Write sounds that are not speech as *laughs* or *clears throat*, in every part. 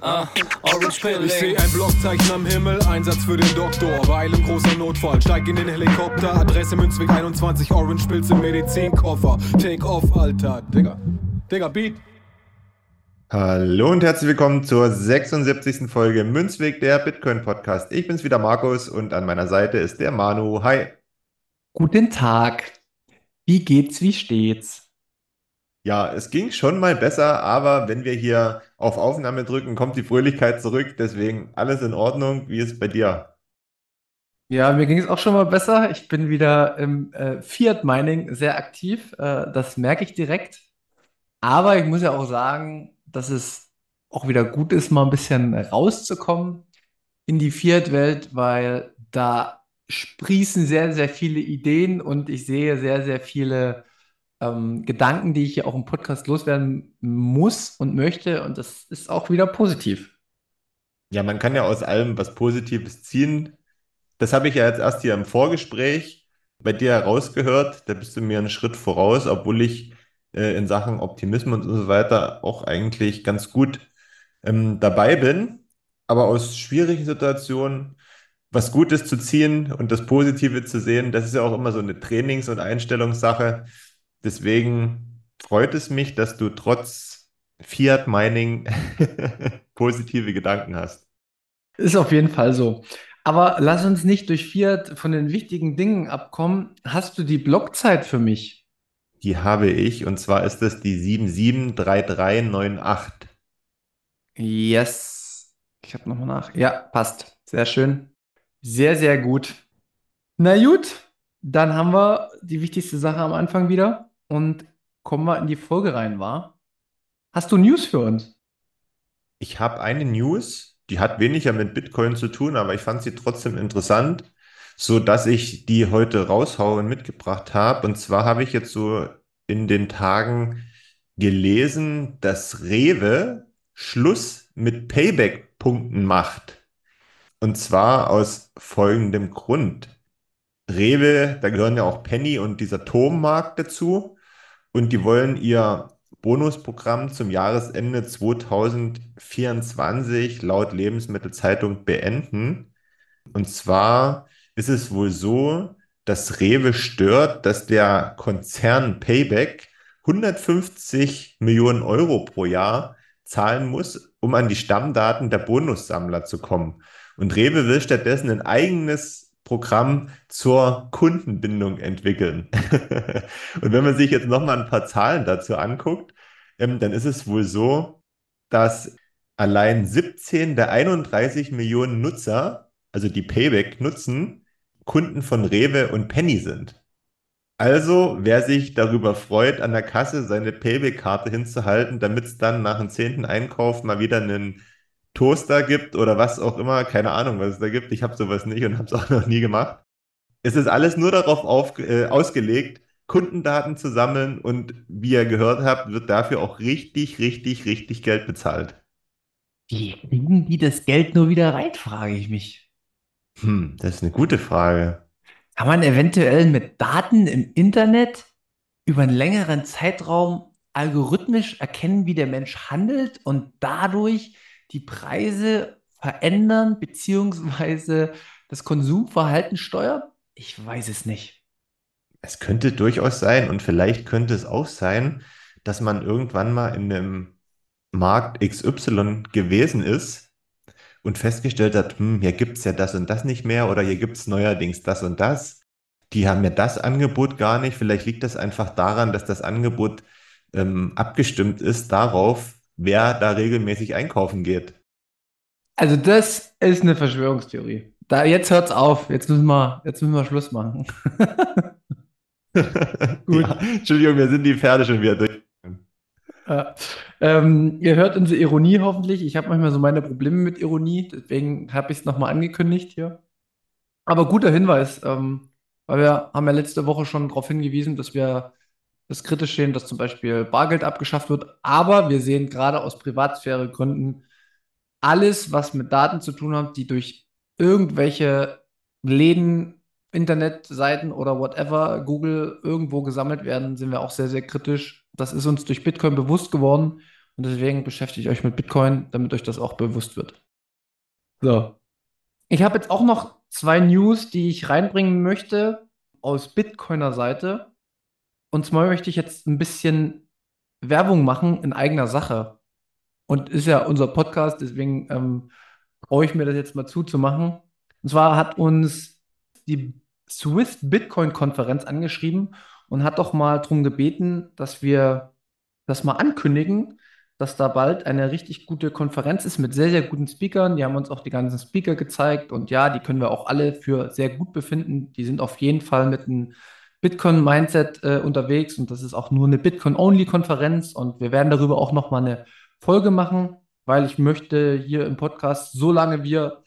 ah, Orange Ich Pilling. seh ein Blockzeichen am Himmel, Einsatz für den Doktor. Weil im großer Notfall, steig in den Helikopter. Adresse Münzweg 21, Orange Pilz im Medizinkoffer. Take off, Alter. Digga. Digga, Beat. Hallo und herzlich willkommen zur 76. Folge Münzweg, der Bitcoin Podcast. Ich bin's wieder Markus und an meiner Seite ist der Manu. Hi. Guten Tag. Wie geht's, wie steht's? Ja, es ging schon mal besser, aber wenn wir hier auf Aufnahme drücken, kommt die Fröhlichkeit zurück. Deswegen alles in Ordnung. Wie ist es bei dir? Ja, mir ging es auch schon mal besser. Ich bin wieder im äh, Fiat Mining sehr aktiv. Äh, das merke ich direkt. Aber ich muss ja auch sagen, dass es auch wieder gut ist, mal ein bisschen rauszukommen in die Fiat-Welt, weil da sprießen sehr, sehr viele Ideen und ich sehe sehr, sehr viele ähm, Gedanken, die ich hier auch im Podcast loswerden muss und möchte. Und das ist auch wieder positiv. Ja, man kann ja aus allem was Positives ziehen. Das habe ich ja jetzt erst hier im Vorgespräch bei dir herausgehört. Da bist du mir einen Schritt voraus, obwohl ich äh, in Sachen Optimismus und so weiter auch eigentlich ganz gut ähm, dabei bin. Aber aus schwierigen Situationen was Gutes zu ziehen und das Positive zu sehen, das ist ja auch immer so eine Trainings- und Einstellungssache. Deswegen freut es mich, dass du trotz Fiat Mining *laughs* positive Gedanken hast. Ist auf jeden Fall so. Aber lass uns nicht durch Fiat von den wichtigen Dingen abkommen. Hast du die Blockzeit für mich? Die habe ich und zwar ist das die 773398. Yes. Ich habe nochmal nach. Ja, passt. Sehr schön. Sehr, sehr gut. Na gut, dann haben wir die wichtigste Sache am Anfang wieder und kommen wir in die Folge rein, war? Hast du News für uns? Ich habe eine News, die hat weniger mit Bitcoin zu tun, aber ich fand sie trotzdem interessant, so dass ich die heute raushaue und mitgebracht habe. Und zwar habe ich jetzt so in den Tagen gelesen, dass Rewe Schluss mit Payback-Punkten macht. Und zwar aus folgendem Grund. Rewe, da gehören ja auch Penny und dieser Turmmarkt dazu. Und die wollen ihr Bonusprogramm zum Jahresende 2024 laut Lebensmittelzeitung beenden. Und zwar ist es wohl so, dass Rewe stört, dass der Konzern Payback 150 Millionen Euro pro Jahr zahlen muss, um an die Stammdaten der Bonussammler zu kommen. Und Rewe will stattdessen ein eigenes Programm zur Kundenbindung entwickeln. *laughs* Und wenn man sich jetzt nochmal ein paar Zahlen dazu anguckt, ähm, dann ist es wohl so, dass allein 17 der 31 Millionen Nutzer, also die Payback nutzen, Kunden von Rewe und Penny sind. Also, wer sich darüber freut, an der Kasse seine Payback-Karte hinzuhalten, damit es dann nach dem zehnten Einkauf mal wieder einen Toaster gibt oder was auch immer, keine Ahnung, was es da gibt. Ich habe sowas nicht und habe es *laughs* auch noch nie gemacht. Es ist alles nur darauf auf, äh, ausgelegt, Kundendaten zu sammeln und wie ihr gehört habt, wird dafür auch richtig, richtig, richtig Geld bezahlt. Wie kriegen die das Geld nur wieder rein, frage ich mich. Hm, das ist eine gute Frage. Kann man eventuell mit Daten im Internet über einen längeren Zeitraum algorithmisch erkennen, wie der Mensch handelt und dadurch die Preise verändern beziehungsweise das Konsumverhalten steuern? Ich weiß es nicht. Es könnte durchaus sein und vielleicht könnte es auch sein, dass man irgendwann mal in einem Markt XY gewesen ist und festgestellt hat, hm, hier gibt es ja das und das nicht mehr oder hier gibt es neuerdings das und das. Die haben ja das Angebot gar nicht. Vielleicht liegt das einfach daran, dass das Angebot ähm, abgestimmt ist darauf, wer da regelmäßig einkaufen geht. Also das ist eine Verschwörungstheorie. Da, jetzt hört's auf. Jetzt müssen wir, jetzt müssen wir Schluss machen. *laughs* Gut. Ja, Entschuldigung, wir sind die Pferde schon wieder durch. Ja. Ähm, ihr hört unsere Ironie hoffentlich. Ich habe manchmal so meine Probleme mit Ironie, deswegen habe ich es nochmal angekündigt hier. Aber guter Hinweis, ähm, weil wir haben ja letzte Woche schon darauf hingewiesen, dass wir das kritisch sehen, dass zum Beispiel Bargeld abgeschafft wird. Aber wir sehen gerade aus Privatsphäregründen alles, was mit Daten zu tun hat, die durch irgendwelche Läden, Internetseiten oder whatever, Google irgendwo gesammelt werden, sind wir auch sehr, sehr kritisch. Das ist uns durch Bitcoin bewusst geworden und deswegen beschäftigt euch mit Bitcoin, damit euch das auch bewusst wird. So. Ich habe jetzt auch noch zwei News, die ich reinbringen möchte aus Bitcoiner Seite. Und zwar möchte ich jetzt ein bisschen Werbung machen in eigener Sache. Und ist ja unser Podcast, deswegen ähm, traue ich mir das jetzt mal zuzumachen. Und zwar hat uns die Swiss Bitcoin Konferenz angeschrieben und hat doch mal darum gebeten, dass wir das mal ankündigen, dass da bald eine richtig gute Konferenz ist mit sehr, sehr guten Speakern. Die haben uns auch die ganzen Speaker gezeigt und ja, die können wir auch alle für sehr gut befinden. Die sind auf jeden Fall mit einem Bitcoin-Mindset äh, unterwegs und das ist auch nur eine Bitcoin-Only-Konferenz und wir werden darüber auch nochmal eine Folge machen, weil ich möchte hier im Podcast, solange wir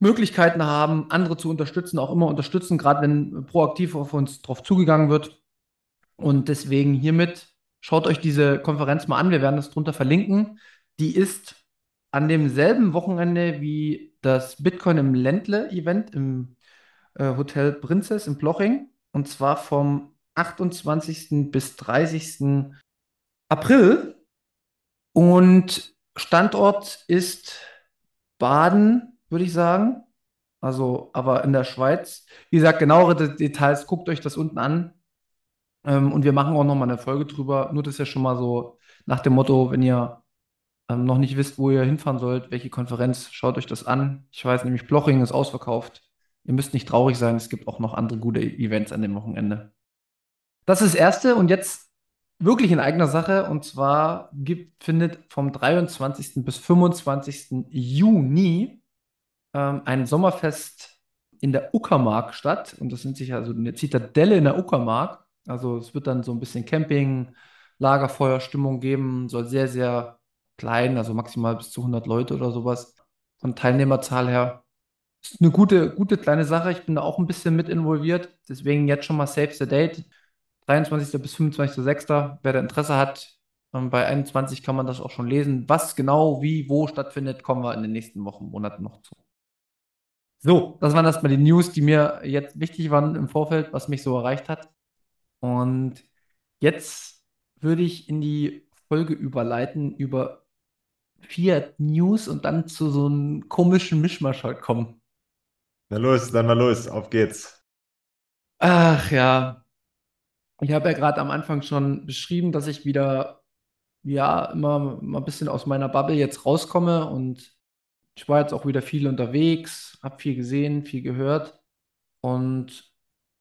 Möglichkeiten haben, andere zu unterstützen, auch immer unterstützen, gerade wenn proaktiv auf uns drauf zugegangen wird. Und deswegen hiermit schaut euch diese Konferenz mal an. Wir werden das drunter verlinken. Die ist an demselben Wochenende wie das Bitcoin im Ländle-Event im äh, Hotel Prinzess in Bloching. Und zwar vom 28. bis 30. April. Und Standort ist Baden, würde ich sagen. Also, aber in der Schweiz. Wie gesagt, genauere Details, guckt euch das unten an. Ähm, und wir machen auch nochmal eine Folge drüber. Nur das ist ja schon mal so nach dem Motto, wenn ihr ähm, noch nicht wisst, wo ihr hinfahren sollt, welche Konferenz, schaut euch das an. Ich weiß nämlich, Bloching ist ausverkauft. Ihr müsst nicht traurig sein, es gibt auch noch andere gute Events an dem Wochenende. Das ist das Erste und jetzt wirklich in eigener Sache. Und zwar gibt, findet vom 23. bis 25. Juni ähm, ein Sommerfest in der Uckermark statt. Und das nennt sich also eine Zitadelle in der Uckermark. Also es wird dann so ein bisschen Camping, Lagerfeuerstimmung geben. Soll sehr, sehr klein, also maximal bis zu 100 Leute oder sowas. Von Teilnehmerzahl her. Ist eine gute, gute kleine Sache. Ich bin da auch ein bisschen mit involviert. Deswegen jetzt schon mal Save the Date. 23. bis 25.06. Wer da Interesse hat, ähm, bei 21 kann man das auch schon lesen. Was genau, wie, wo stattfindet, kommen wir in den nächsten Wochen, Monaten noch zu. So, das waren erstmal die News, die mir jetzt wichtig waren im Vorfeld, was mich so erreicht hat. Und jetzt würde ich in die Folge überleiten über Fiat News und dann zu so einem komischen Mischmasch halt kommen. Na los, dann mal los, auf geht's. Ach ja, ich habe ja gerade am Anfang schon beschrieben, dass ich wieder, ja, immer mal ein bisschen aus meiner Bubble jetzt rauskomme und ich war jetzt auch wieder viel unterwegs, habe viel gesehen, viel gehört und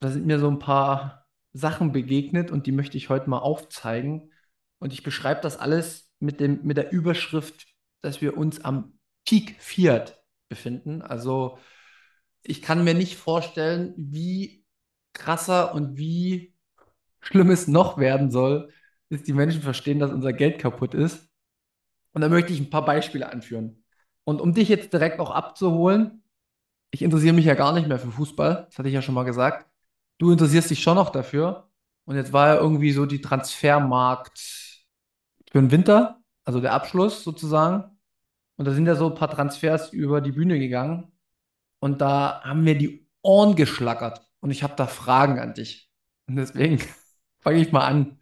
da sind mir so ein paar Sachen begegnet und die möchte ich heute mal aufzeigen. Und ich beschreibe das alles mit dem, mit der Überschrift, dass wir uns am Peak Fiat befinden. Also ich kann mir nicht vorstellen, wie krasser und wie Schlimmes noch werden soll, ist, die Menschen verstehen, dass unser Geld kaputt ist. Und da möchte ich ein paar Beispiele anführen. Und um dich jetzt direkt auch abzuholen, ich interessiere mich ja gar nicht mehr für Fußball, das hatte ich ja schon mal gesagt. Du interessierst dich schon noch dafür. Und jetzt war ja irgendwie so die Transfermarkt für den Winter, also der Abschluss sozusagen. Und da sind ja so ein paar Transfers über die Bühne gegangen. Und da haben mir die Ohren geschlackert und ich habe da Fragen an dich. Und deswegen *laughs* fange ich mal an.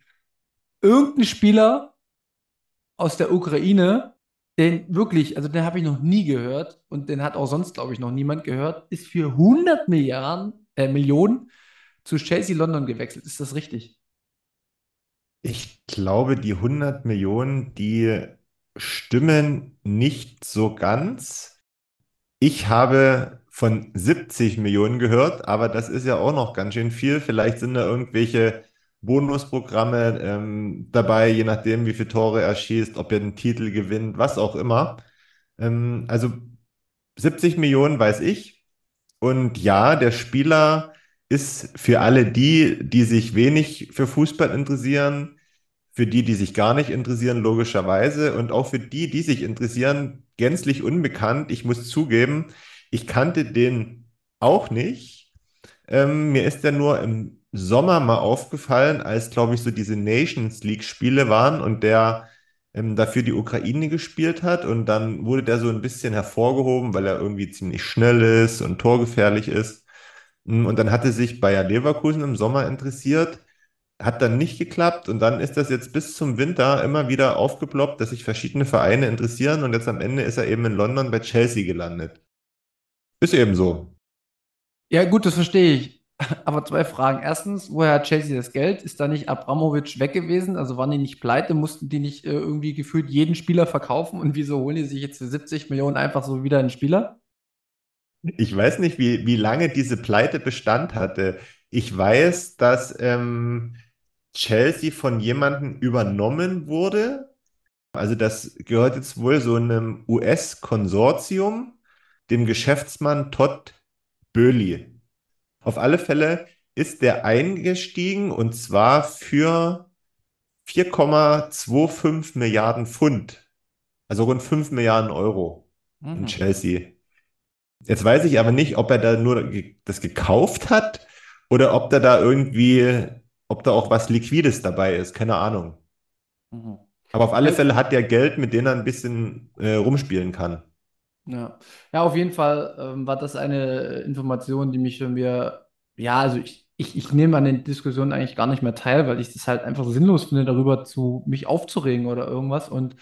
Irgendein Spieler aus der Ukraine, den wirklich, also den habe ich noch nie gehört und den hat auch sonst, glaube ich, noch niemand gehört, ist für 100 Milliarden, äh, Millionen zu Chelsea London gewechselt. Ist das richtig? Ich glaube, die 100 Millionen, die stimmen nicht so ganz. Ich habe von 70 Millionen gehört, aber das ist ja auch noch ganz schön viel. Vielleicht sind da irgendwelche Bonusprogramme ähm, dabei, je nachdem, wie viele Tore er schießt, ob er den Titel gewinnt, was auch immer. Ähm, also 70 Millionen weiß ich. Und ja, der Spieler ist für alle die, die sich wenig für Fußball interessieren, für die, die sich gar nicht interessieren, logischerweise, und auch für die, die sich interessieren, gänzlich unbekannt. Ich muss zugeben, ich kannte den auch nicht. Ähm, mir ist der nur im Sommer mal aufgefallen, als, glaube ich, so diese Nations League-Spiele waren und der ähm, dafür die Ukraine gespielt hat. Und dann wurde der so ein bisschen hervorgehoben, weil er irgendwie ziemlich schnell ist und torgefährlich ist. Mm, und dann hatte sich Bayer Leverkusen im Sommer interessiert, hat dann nicht geklappt und dann ist das jetzt bis zum Winter immer wieder aufgeploppt, dass sich verschiedene Vereine interessieren und jetzt am Ende ist er eben in London bei Chelsea gelandet. Ist eben so. Ja, gut, das verstehe ich. *laughs* Aber zwei Fragen. Erstens, woher hat Chelsea das Geld? Ist da nicht Abramovic weg gewesen? Also waren die nicht pleite? Mussten die nicht äh, irgendwie gefühlt jeden Spieler verkaufen? Und wieso holen die sich jetzt für 70 Millionen einfach so wieder einen Spieler? Ich weiß nicht, wie, wie lange diese Pleite Bestand hatte. Ich weiß, dass ähm, Chelsea von jemandem übernommen wurde. Also das gehört jetzt wohl so einem US-Konsortium, dem Geschäftsmann Todd Boehly. Auf alle Fälle ist der eingestiegen und zwar für 4,25 Milliarden Pfund, also rund 5 Milliarden Euro in Mhm. Chelsea. Jetzt weiß ich aber nicht, ob er da nur das gekauft hat oder ob da da irgendwie, ob da auch was Liquides dabei ist. Keine Ahnung. Mhm. Aber auf alle Ja. Fälle hat er Geld, mit dem er ein bisschen äh, rumspielen kann. Ja, ja, auf jeden Fall ähm, war das eine Information, die mich für mir, ja, also ich, ich, ich nehme an den Diskussionen eigentlich gar nicht mehr teil, weil ich das halt einfach sinnlos finde, darüber zu mich aufzuregen oder irgendwas und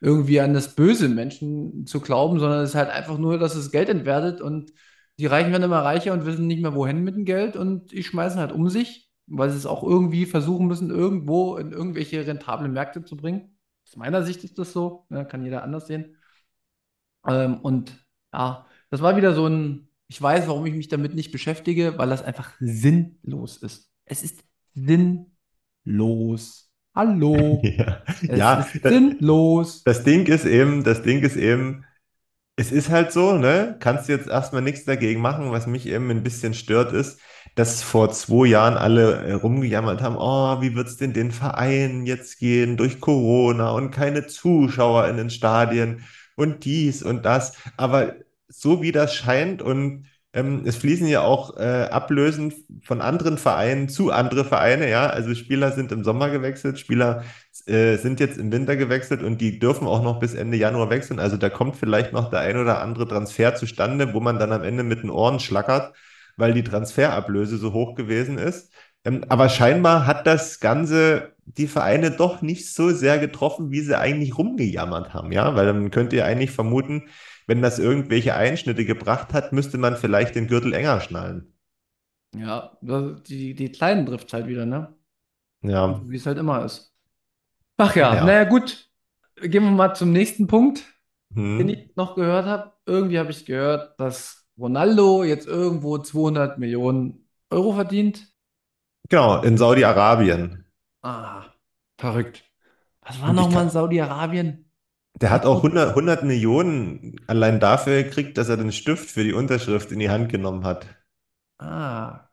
irgendwie an das Böse Menschen zu glauben, sondern es ist halt einfach nur, dass das Geld entwertet und die Reichen werden immer reicher und wissen nicht mehr, wohin mit dem Geld und die schmeißen halt um sich, weil sie es auch irgendwie versuchen müssen, irgendwo in irgendwelche rentablen Märkte zu bringen. Aus meiner Sicht ist das so, ne, kann jeder anders sehen. Ähm, und ja, das war wieder so ein, ich weiß, warum ich mich damit nicht beschäftige, weil das einfach sinnlos ist. Es ist sinnlos. Hallo. *laughs* Ja, Es ja, ist das, sinnlos. das Ding ist eben, das Ding ist eben, es ist halt so, ne? Kannst du jetzt erstmal nichts dagegen machen. Was mich eben ein bisschen stört, ist, dass vor zwei Jahren alle äh, rumgejammert haben, oh, wie wird's denn den Vereinen jetzt gehen durch Corona und keine Zuschauer in den Stadien und dies und das. Aber so wie das scheint und ähm, es fließen ja auch äh, Ablösen von anderen Vereinen zu andere Vereine, ja. Also Spieler sind im Sommer gewechselt, Spieler äh, sind jetzt im Winter gewechselt und die dürfen auch noch bis Ende Januar wechseln. Also da kommt vielleicht noch der ein oder andere Transfer zustande, wo man dann am Ende mit den Ohren schlackert, weil die Transferablöse so hoch gewesen ist. Ähm, aber scheinbar hat das Ganze die Vereine doch nicht so sehr getroffen, wie sie eigentlich rumgejammert haben, ja, weil dann könnt ihr eigentlich vermuten, wenn das irgendwelche Einschnitte gebracht hat, müsste man vielleicht den Gürtel enger schnallen. Ja, die, die Kleinen trifft halt wieder, ne? Ja, Wie es halt immer ist. Ach ja, ja. naja, gut. Gehen wir mal zum nächsten Punkt, den Hm. ich noch gehört habe. Irgendwie habe ich gehört, dass Ronaldo jetzt irgendwo 200 Millionen Euro verdient. Genau, in Saudi-Arabien. Ah, verrückt. Was war nochmal in Saudi-Arabien? der hat auch 100, 100 Millionen allein dafür gekriegt, dass er den Stift für die Unterschrift in die Hand genommen hat. Ah,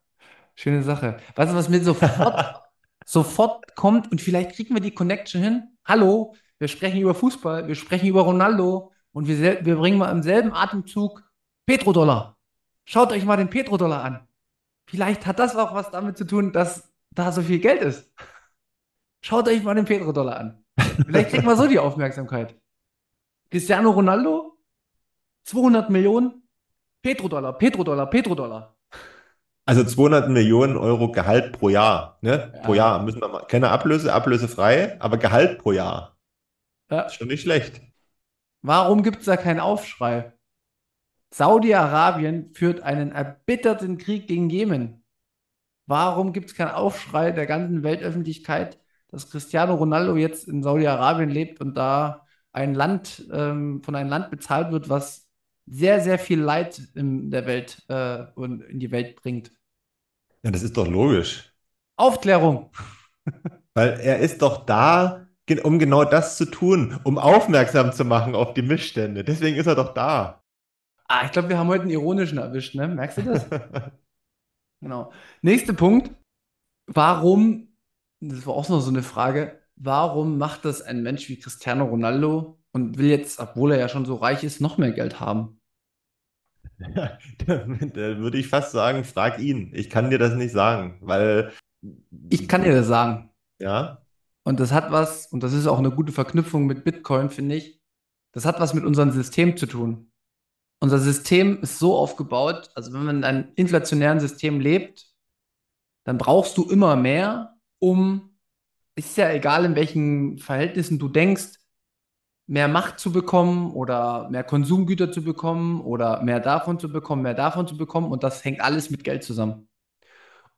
schöne Sache. Weißt du, was mir sofort, *laughs* sofort kommt und vielleicht kriegen wir die Connection hin? Hallo, wir sprechen über Fußball, wir sprechen über Ronaldo und wir, wir bringen mal im selben Atemzug Petrodollar. Schaut euch mal den Petrodollar an. Vielleicht hat das auch was damit zu tun, dass da so viel Geld ist. Schaut euch mal den Petrodollar an. Vielleicht kriegen wir so die Aufmerksamkeit. Cristiano Ronaldo, 200 Millionen. Petrodollar, Petrodollar, Petrodollar. Also 200 Millionen Euro Gehalt pro Jahr, ne? Ja. Pro Jahr müssen wir mal, keine Ablöse, ablösefrei, aber Gehalt pro Jahr. Ja. Ist schon nicht schlecht. Warum gibt es da keinen Aufschrei? Saudi-Arabien führt einen erbitterten Krieg gegen Jemen. Warum gibt es keinen Aufschrei der ganzen Weltöffentlichkeit, dass Cristiano Ronaldo jetzt in Saudi-Arabien lebt und da ein Land, ähm, von einem Land bezahlt wird, was sehr, sehr viel Leid in der Welt äh, und in die Welt bringt? Ja, das ist doch logisch. Aufklärung. *laughs* Weil er ist doch da, um genau das zu tun, um aufmerksam zu machen auf die Missstände. Deswegen ist er doch da. Ah, ich glaube, wir haben heute einen ironischen erwischt, ne? Merkst du das? *laughs* Genau. Nächster Punkt. Warum, das war auch noch so eine Frage, warum macht das ein Mensch wie Cristiano Ronaldo und will jetzt, obwohl er ja schon so reich ist, noch mehr Geld haben? Da, *laughs* da würde ich fast sagen, frag ihn. Ich kann dir das nicht sagen, weil, Ich kann dir das sagen. ja, Und das hat was, und das ist auch eine gute Verknüpfung mit Bitcoin, finde ich. Das hat was mit unserem System zu tun. Unser System ist so aufgebaut, also wenn man in einem inflationären System lebt, dann brauchst du immer mehr, um, ist ja egal, in welchen Verhältnissen du denkst, mehr Macht zu bekommen oder mehr Konsumgüter zu bekommen oder mehr davon zu bekommen, mehr davon zu bekommen. Und das hängt alles mit Geld zusammen.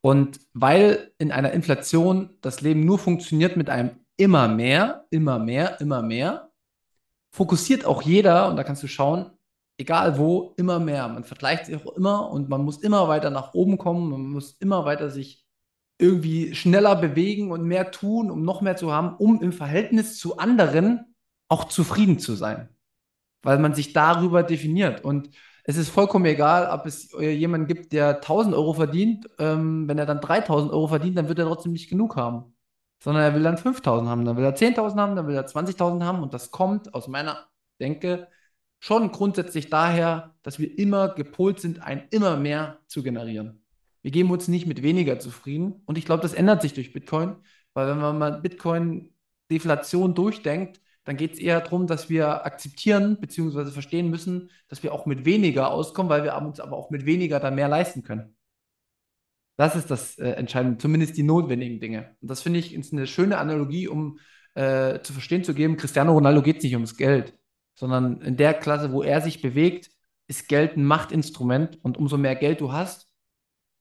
Und weil in einer Inflation das Leben nur funktioniert mit einem immer mehr, immer mehr, immer mehr, fokussiert auch jeder, und da kannst du schauen, egal wo, immer mehr. Man vergleicht sich auch immer und man muss immer weiter nach oben kommen, man muss immer weiter sich irgendwie schneller bewegen und mehr tun, um noch mehr zu haben, um im Verhältnis zu anderen auch zufrieden zu sein. Weil man sich darüber definiert. Und es ist vollkommen egal, ob es jemanden gibt, der 1000 Euro verdient. Ähm, wenn er dann 3000 Euro verdient, dann wird er trotzdem nicht genug haben. Sondern er will dann 5000 haben, dann will er 10.000 haben, dann will er 20.000 haben. Und das kommt aus meiner Denke schon grundsätzlich daher, dass wir immer gepolt sind, ein immer mehr zu generieren. Wir geben uns nicht mit weniger zufrieden. Und ich glaube, das ändert sich durch Bitcoin, weil wenn man mal Bitcoin-Deflation durchdenkt, dann geht es eher darum, dass wir akzeptieren bzw. verstehen müssen, dass wir auch mit weniger auskommen, weil wir uns aber auch mit weniger dann mehr leisten können. Das ist das äh, Entscheidende, zumindest die notwendigen Dinge. Und das finde ich ist eine schöne Analogie, um äh, zu verstehen zu geben, Cristiano Ronaldo geht es nicht ums Geld, sondern in der Klasse, wo er sich bewegt, ist Geld ein Machtinstrument und umso mehr Geld du hast,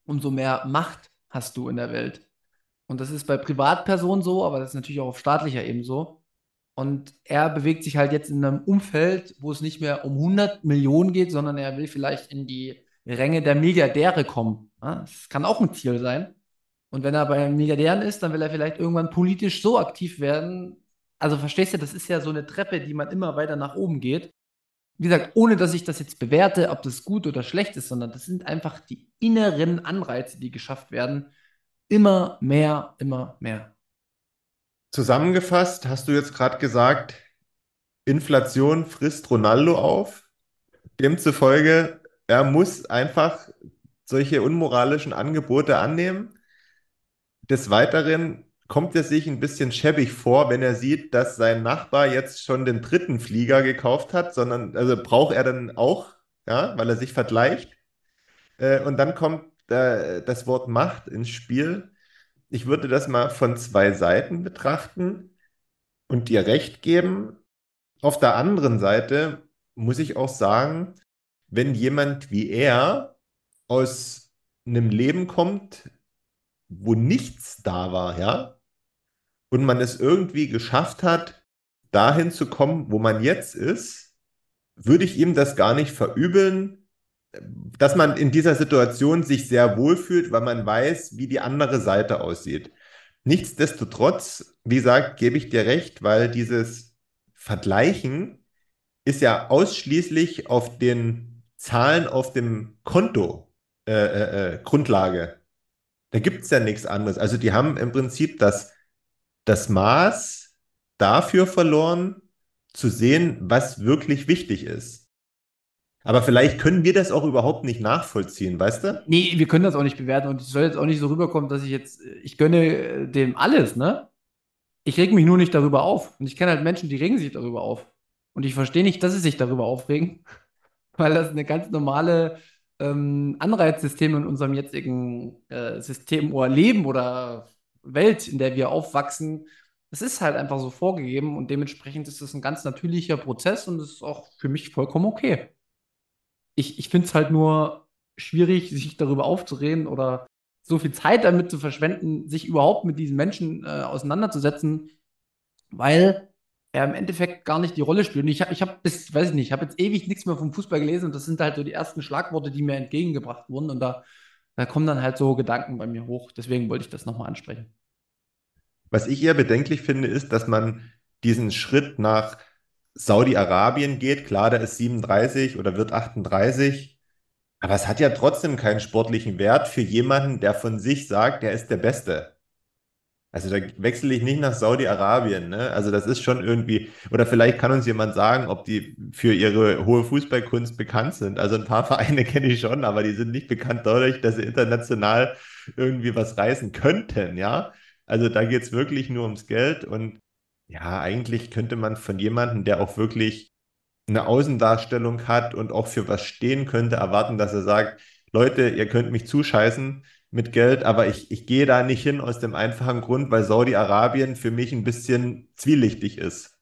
umso mehr Macht hast du in der Welt. Und das ist bei Privatpersonen so, aber das ist natürlich auch auf staatlicher Ebene so. Und er bewegt sich halt jetzt in einem Umfeld, wo es nicht mehr um 100 Millionen geht, sondern er will vielleicht in die Ränge der Milliardäre kommen. Das kann auch ein Ziel sein. Und wenn er bei Milliardären ist, dann will er vielleicht irgendwann politisch so aktiv werden. Also verstehst du, das ist ja so eine Treppe, die man immer weiter nach oben geht. Wie gesagt, ohne dass ich das jetzt bewerte, ob das gut oder schlecht ist, sondern das sind einfach die inneren Anreize, die geschafft werden. Immer mehr, immer mehr. Zusammengefasst hast du jetzt gerade gesagt, Inflation frisst Ronaldo auf. Demzufolge, er muss einfach solche unmoralischen Angebote annehmen. Des Weiteren kommt er sich ein bisschen schäbig vor, wenn er sieht, dass sein Nachbar jetzt schon den dritten Flieger gekauft hat, sondern also braucht er dann auch, ja, weil er sich vergleicht. Äh, und dann kommt äh, das Wort Macht ins Spiel. Ich würde das mal von zwei Seiten betrachten und dir recht geben. Auf der anderen Seite muss ich auch sagen, wenn jemand wie er aus einem Leben kommt, wo nichts da war, ja, und man es irgendwie geschafft hat, dahin zu kommen, wo man jetzt ist, würde ich ihm das gar nicht verübeln, dass man in dieser Situation sich sehr wohl fühlt, weil man weiß, wie die andere Seite aussieht. Nichtsdestotrotz, wie gesagt, gebe ich dir recht, weil dieses Vergleichen ist ja ausschließlich auf den Zahlen auf dem Konto äh, äh, äh, Grundlage. Da gibt es ja nichts anderes. Also die haben im Prinzip das, das Maß dafür verloren, zu sehen, was wirklich wichtig ist. Aber vielleicht können wir das auch überhaupt nicht nachvollziehen, weißt du? Nee, wir können das auch nicht bewerten und es soll jetzt auch nicht so rüberkommen, dass ich jetzt, ich gönne äh, dem alles, ne? Ich reg mich nur nicht darüber auf. Und ich kenne halt Menschen, die regen sich darüber auf. Und ich verstehe nicht, dass sie sich darüber aufregen, *laughs* weil das eine ganz normale ähm, Anreizsystem in unserem jetzigen äh, System oder Leben oder Welt, in der wir aufwachsen, es ist halt einfach so vorgegeben und dementsprechend ist es ein ganz natürlicher Prozess und es ist auch für mich vollkommen okay. Ich, ich finde es halt nur schwierig, sich darüber aufzureden oder so viel Zeit damit zu verschwenden, sich überhaupt mit diesen Menschen äh, auseinanderzusetzen, weil er im Endeffekt gar nicht die Rolle spielt. Und ich habe, ich habe bis, weiß ich nicht, ich habe jetzt ewig nichts mehr vom Fußball gelesen und das sind halt so die ersten Schlagworte, die mir entgegengebracht wurden und da, da kommen dann halt so Gedanken bei mir hoch. Deswegen wollte ich das nochmal ansprechen. Was ich eher bedenklich finde, ist, dass man diesen Schritt nach Saudi-Arabien geht. Klar, der ist 37 oder wird 38. Aber es hat ja trotzdem keinen sportlichen Wert für jemanden, der von sich sagt, er ist der Beste. Also da wechsle ich nicht nach Saudi-Arabien, ne? Also das ist schon irgendwie, oder vielleicht kann uns jemand sagen, ob die für ihre hohe Fußballkunst bekannt sind. Also ein paar *laughs* Vereine kenne ich schon, aber die sind nicht bekannt dadurch, dass sie international irgendwie was reißen könnten, ja? Also da geht es wirklich nur ums Geld und ja, eigentlich könnte man von jemandem, der auch wirklich eine Außendarstellung hat und auch für was stehen könnte, erwarten, dass er sagt, Leute, ihr könnt mich zuscheißen mit Geld, aber ich, ich gehe da nicht hin aus dem einfachen Grund, weil Saudi-Arabien für mich ein bisschen zwielichtig ist.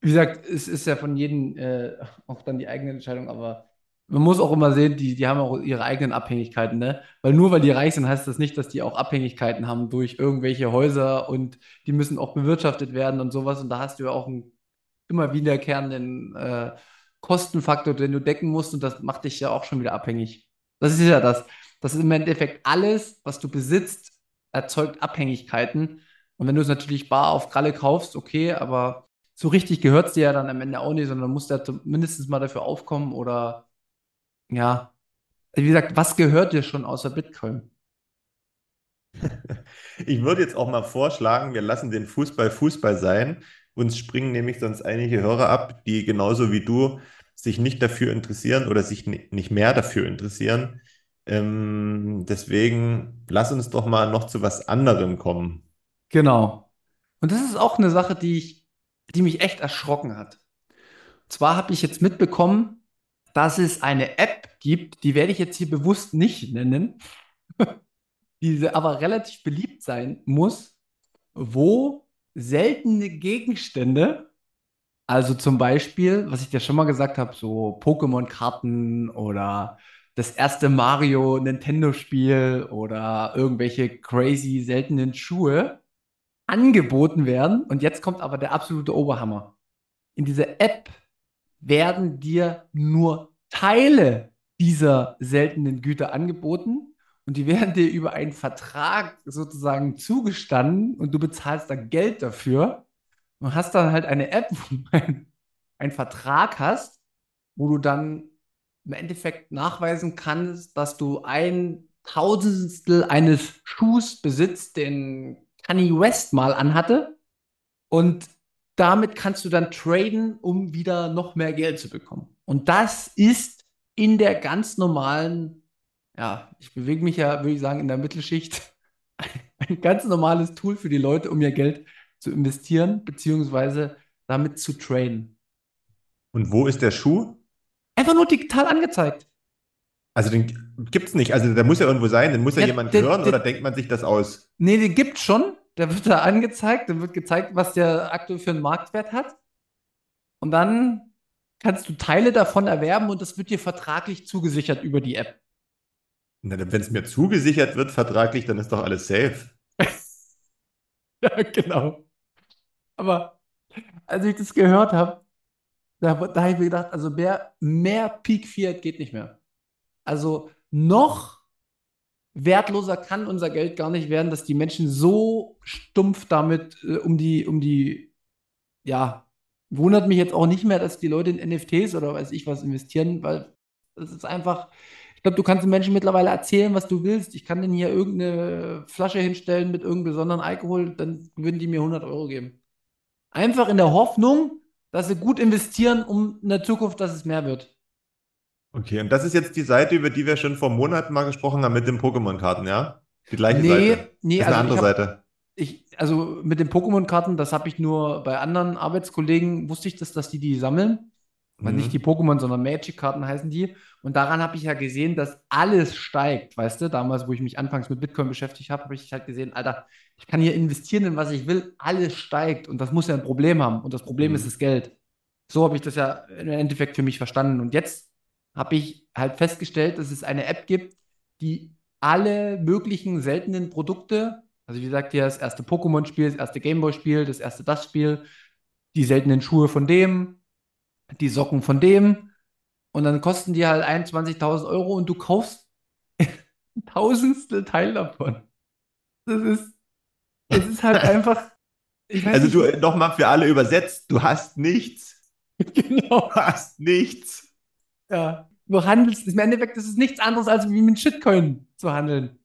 Wie gesagt, es ist ja von jedem äh, auch dann die eigene Entscheidung, aber man muss auch immer sehen, die, die haben auch ihre eigenen Abhängigkeiten, ne? Weil nur weil die reich sind, heißt das nicht, dass die auch Abhängigkeiten haben durch irgendwelche Häuser und die müssen auch bewirtschaftet werden und sowas. Und da hast du ja auch einen immer wiederkehrenden äh, Kostenfaktor, den du decken musst und das macht dich ja auch schon wieder abhängig. Das ist ja das. Das ist im Endeffekt alles, was du besitzt, erzeugt Abhängigkeiten. Und wenn du es natürlich bar auf Kralle kaufst, okay, aber so richtig gehört es dir ja dann am Ende auch nicht, sondern musst du mindestens mal dafür aufkommen oder ja. Wie gesagt, was gehört dir schon außer Bitcoin? *laughs* Ich würde jetzt auch mal vorschlagen, wir lassen den Fußball Fußball sein. Uns springen nämlich sonst einige Hörer ab, die genauso wie du sich nicht dafür interessieren oder sich nicht mehr dafür interessieren. Ähm, deswegen lass uns doch mal noch zu was anderem kommen. Genau. Und das ist auch eine Sache, die ich, die mich echt erschrocken hat. Und zwar habe ich jetzt mitbekommen, dass es eine App gibt, die werde ich jetzt hier bewusst nicht nennen, *laughs* die aber relativ beliebt sein muss, wo seltene Gegenstände, also zum Beispiel, was ich dir schon mal gesagt habe, so Pokémon-Karten oder das erste Mario Nintendo-Spiel oder irgendwelche crazy seltenen Schuhe angeboten werden. Und jetzt kommt aber der absolute Oberhammer. In dieser App werden dir nur Teile dieser seltenen Güter angeboten und die werden dir über einen Vertrag sozusagen zugestanden und du bezahlst dann Geld dafür und hast dann halt eine App, wo du *laughs* einen Vertrag hast, wo du dann im Endeffekt nachweisen kannst, dass du ein Tausendstel eines Schuhs besitzt, den Kanye West mal anhatte und damit kannst du dann traden, um wieder noch mehr Geld zu bekommen. Und das ist in der ganz normalen, ja, ich bewege mich ja, würde ich sagen, in der Mittelschicht, *laughs* ein ganz normales Tool für die Leute, um ihr Geld zu investieren, beziehungsweise damit zu traden. Und wo ist der Schuh? Einfach nur digital angezeigt. Also den gibt es nicht. Also der muss ja irgendwo sein, den muss ja, ja jemand den, hören den, oder denkt man sich das aus? Nee, den gibt es schon. Der wird da angezeigt, dann wird gezeigt, was der aktuell für einen Marktwert hat. Und dann kannst du Teile davon erwerben und das wird dir vertraglich zugesichert über die App. Wenn es mir zugesichert wird vertraglich, dann ist doch alles safe. *laughs* ja, genau. Aber als ich das gehört habe, da, da habe ich mir gedacht, also mehr, mehr Peak Fiat geht nicht mehr. Also noch wertloser kann unser Geld gar nicht werden, dass die Menschen so stumpf damit äh, um die, um die, ja, wundert mich jetzt auch nicht mehr, dass die Leute in NFTs oder weiß ich was investieren, weil es ist einfach, ich glaube, du kannst den Menschen mittlerweile erzählen, was du willst. Ich kann denen hier irgendeine Flasche hinstellen mit irgendeinem besonderen Alkohol, dann würden die mir 100 Euro geben. Einfach in der Hoffnung, dass sie gut investieren, um in der Zukunft, dass es mehr wird. Okay, und das ist jetzt die Seite, über die wir schon vor Monaten mal gesprochen haben mit den Pokémon-Karten, ja? Die gleiche nee, Seite. Nee, das ist also eine andere hab, Seite. Ich, also mit den Pokémon-Karten, das habe ich nur bei anderen Arbeitskollegen, wusste ich das, dass die die sammeln. Also nicht die Pokémon, sondern Magic-Karten heißen die. Und daran habe ich ja gesehen, dass alles steigt, weißt du? Damals, wo ich mich anfangs mit Bitcoin beschäftigt habe, habe ich halt gesehen, Alter, ich kann hier investieren in was ich will, alles steigt und das muss ja ein Problem haben. Und das Problem Mhm. ist das Geld. So habe ich das ja im Endeffekt für mich verstanden. Und jetzt habe ich halt festgestellt, dass es eine App gibt, die alle möglichen seltenen Produkte, also wie gesagt, hier das erste Pokémon-Spiel, das erste Gameboy-Spiel, das erste das Spiel, die seltenen Schuhe von dem, die Socken von dem. Und dann kosten die halt 21.000 Euro und du kaufst *laughs* ein Tausendstel Teil davon. Das ist, das ist halt *laughs* einfach. Also du nochmal für alle übersetzt, du hast nichts. *laughs* genau. Du hast nichts. Ja. Du handelst, im Endeffekt ist es nichts anderes, als wie mit Shitcoin zu handeln.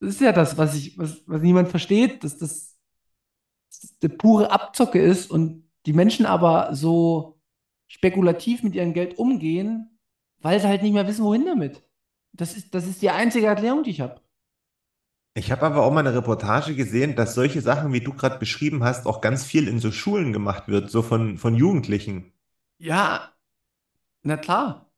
Das ist ja das, was ich, was, was niemand versteht, dass das, dass das der pure Abzocke ist und die Menschen aber so spekulativ mit ihrem Geld umgehen, weil sie halt nicht mehr wissen, wohin damit. Das ist, das ist die einzige Erklärung, die ich habe. Ich habe aber auch mal eine Reportage gesehen, dass solche Sachen, wie du gerade beschrieben hast, auch ganz viel in so Schulen gemacht wird, so von, von Jugendlichen. Ja, na klar.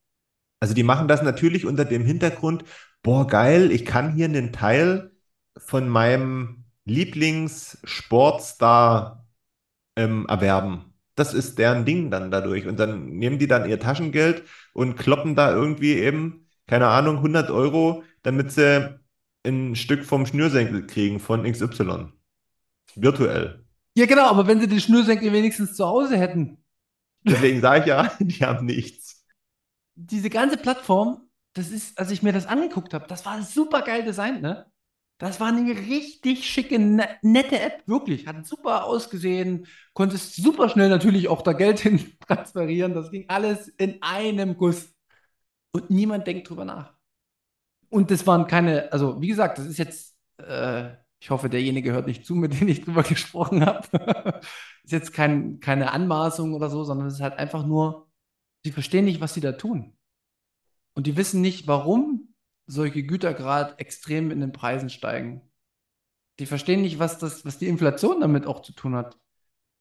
Also die machen das natürlich unter dem Hintergrund, boah, geil, ich kann hier einen Teil von meinem Lieblingssportstar ähm, erwerben. Das ist deren Ding dann dadurch. Und dann nehmen die dann ihr Taschengeld und kloppen da irgendwie eben, keine Ahnung, 100 Euro, damit sie ein Stück vom Schnürsenkel kriegen von XY. Virtuell. Ja, genau, aber wenn sie den Schnürsenkel wenigstens zu Hause hätten, Deswegen sage ich ja, *laughs* die haben nichts. diese ganze Plattform, das ist, als ich mir das angeguckt habe, das war super geil designt, ne? Das war eine richtig schicke, ne nette App, wirklich. Hat super ausgesehen, konntest super schnell natürlich auch da Geld *laughs* hin transferieren. Das ging alles in einem Guss. Und niemand denkt drüber nach. Und das waren keine, also wie gesagt, das ist jetzt, äh, ich hoffe, derjenige hört nicht zu, mit dem ich drüber *laughs* gesprochen habe. *laughs* ist jetzt kein, keine Anmaßung oder so, sondern es ist halt einfach nur, sie verstehen nicht, was sie da tun. Und die wissen nicht, warum solche Güter gerade extrem in den Preisen steigen. Die verstehen nicht, was das, was die Inflation damit auch zu tun hat.